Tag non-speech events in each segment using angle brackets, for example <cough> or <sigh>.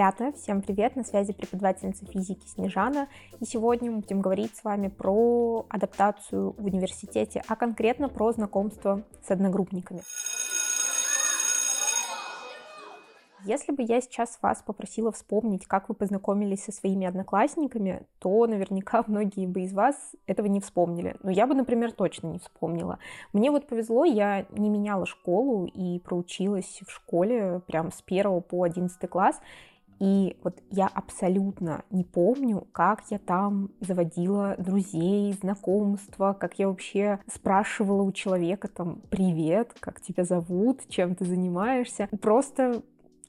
Ребята, всем привет, на связи преподавательница физики Снежана, и сегодня мы будем говорить с вами про адаптацию в университете, а конкретно про знакомство с одногруппниками. Если бы я сейчас вас попросила вспомнить, как вы познакомились со своими одноклассниками, то наверняка <laughs> многие бы из вас этого не вспомнили. Но я бы, например, точно не вспомнила. Мне вот повезло, я не меняла школу и проучилась в школе прям с 1 по 11 класс. И вот я абсолютно не помню, как я там заводила друзей, знакомства, как я вообще спрашивала у человека там «Привет, как тебя зовут, чем ты занимаешься?» Просто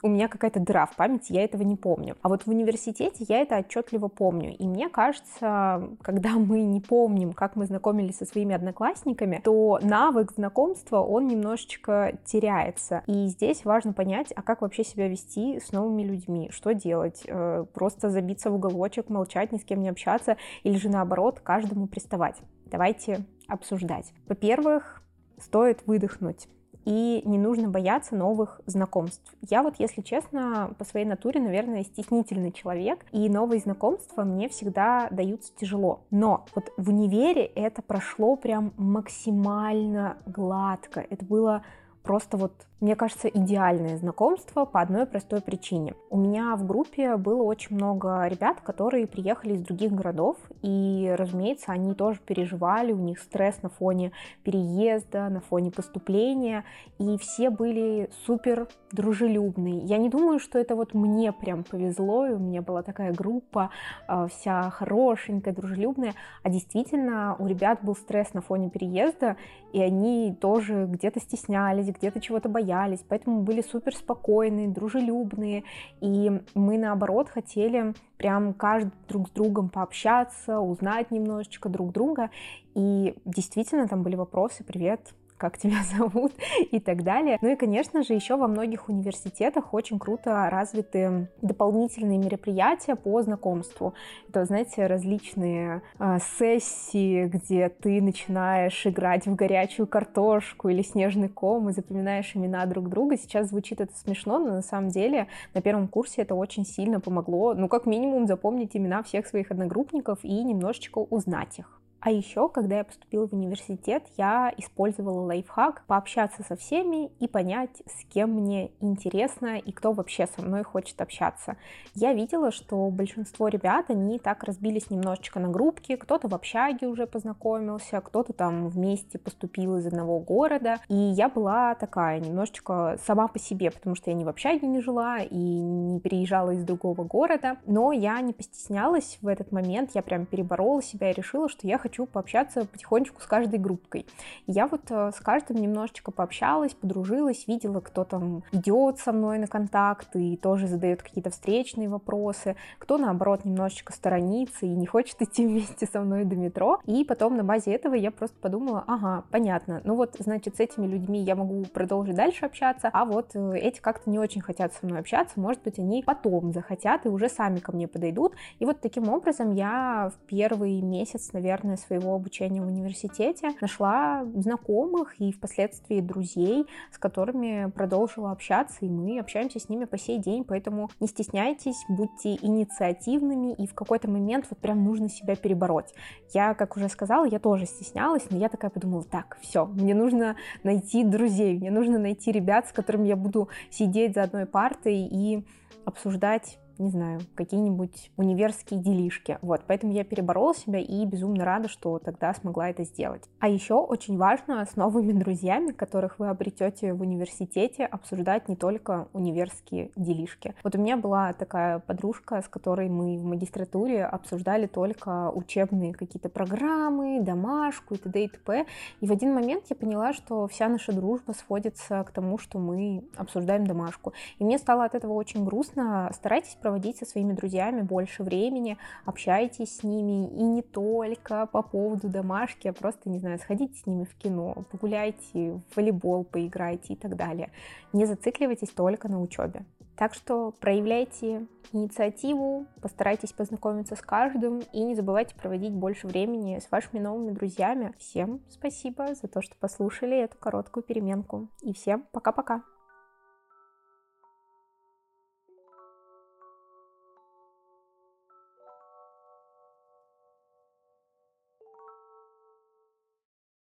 у меня какая-то дыра в памяти, я этого не помню. А вот в университете я это отчетливо помню. И мне кажется, когда <laughs> мы не помним, как мы знакомились со своими одноклассниками, то навык знакомства, он немножечко теряется. И здесь важно понять, а как вообще себя вести с новыми людьми, что делать, э, просто забиться в уголочек, молчать, ни с кем не общаться, или же наоборот, каждому приставать. Давайте обсуждать. Во-первых, стоит выдохнуть и не нужно бояться новых знакомств. Я вот, если честно, по своей натуре, наверное, стеснительный человек, и новые знакомства мне всегда даются тяжело. Но вот в универе это прошло прям максимально гладко. Это было просто вот мне кажется, идеальное знакомство по одной простой причине. У меня в группе было очень много ребят, которые приехали из других городов, и, разумеется, они тоже переживали, у них стресс на фоне переезда, на фоне поступления, и все были супер дружелюбные. Я не думаю, что это вот мне прям повезло, и у меня была такая группа а, вся хорошенькая, дружелюбная, а действительно у ребят был стресс на фоне переезда, и они тоже где-то стеснялись, где-то чего-то боялись, поэтому были супер спокойные, дружелюбные, и мы наоборот хотели прям каждый друг с другом пообщаться, узнать немножечко друг друга, и действительно там были вопросы, привет, как тебя <laughs> зовут и так далее. Ну и, конечно же, еще во многих университетах очень круто развиты дополнительные мероприятия по знакомству. Это, знаете, различные э, сессии, где ты начинаешь играть в горячую картошку или снежный ком и запоминаешь имена друг друга. Сейчас звучит это смешно, но на самом деле на первом курсе это очень сильно помогло, ну, как минимум, запомнить имена всех своих одногруппников и немножечко узнать их. А еще, когда я поступила в университет, я использовала лайфхак пообщаться со всеми и понять, с кем мне интересно и кто вообще со мной хочет общаться. Я видела, что большинство ребят, они так разбились немножечко на группки, кто-то в общаге уже познакомился, кто-то там вместе поступил из одного города, и я была такая немножечко сама по себе, потому что я ни в общаге не жила и не переезжала из другого города, но я не постеснялась в этот момент, я прям переборола себя и решила, что я хочу хочу пообщаться потихонечку с каждой группкой. Я вот э, с каждым немножечко пообщалась, подружилась, видела, кто там идет со мной на контакт и тоже задает какие-то встречные вопросы, кто наоборот немножечко сторонится и не хочет <laughs> идти вместе со мной до метро. И потом на базе этого я просто подумала, ага, понятно, ну вот, значит, с этими людьми я могу продолжить дальше общаться, а вот э, эти как-то не очень хотят со мной общаться, может быть, они потом захотят и уже сами ко мне подойдут. И вот таким образом я в первый месяц, наверное, своего обучения в университете нашла знакомых и впоследствии друзей, с которыми продолжила общаться, и мы общаемся с ними по сей день, поэтому не стесняйтесь, будьте инициативными, и в какой-то момент вот прям нужно себя перебороть. Я, как уже сказала, я тоже стеснялась, но я такая подумала, так, все, мне нужно найти друзей, мне нужно найти ребят, с которыми я буду сидеть за одной партой и обсуждать не знаю, какие-нибудь универские делишки. Вот, поэтому я переборола себя и безумно рада, что тогда смогла это сделать. А еще очень важно с новыми друзьями, которых вы обретете в университете, обсуждать не только универские делишки. Вот у меня была такая подружка, с которой мы в магистратуре обсуждали только учебные какие-то программы, домашку и т.д. и т.п. И в один момент я поняла, что вся наша дружба сводится к тому, что мы обсуждаем домашку. И мне стало от этого очень грустно. Старайтесь проводить со своими друзьями больше времени, общайтесь с ними и не только по поводу домашки, а просто, не знаю, сходите с ними в кино, погуляйте, в волейбол поиграйте и так далее. Не зацикливайтесь только на учебе. Так что проявляйте инициативу, постарайтесь познакомиться с каждым и не забывайте проводить больше времени с вашими новыми друзьями. Всем спасибо за то, что послушали эту короткую переменку. И всем пока-пока!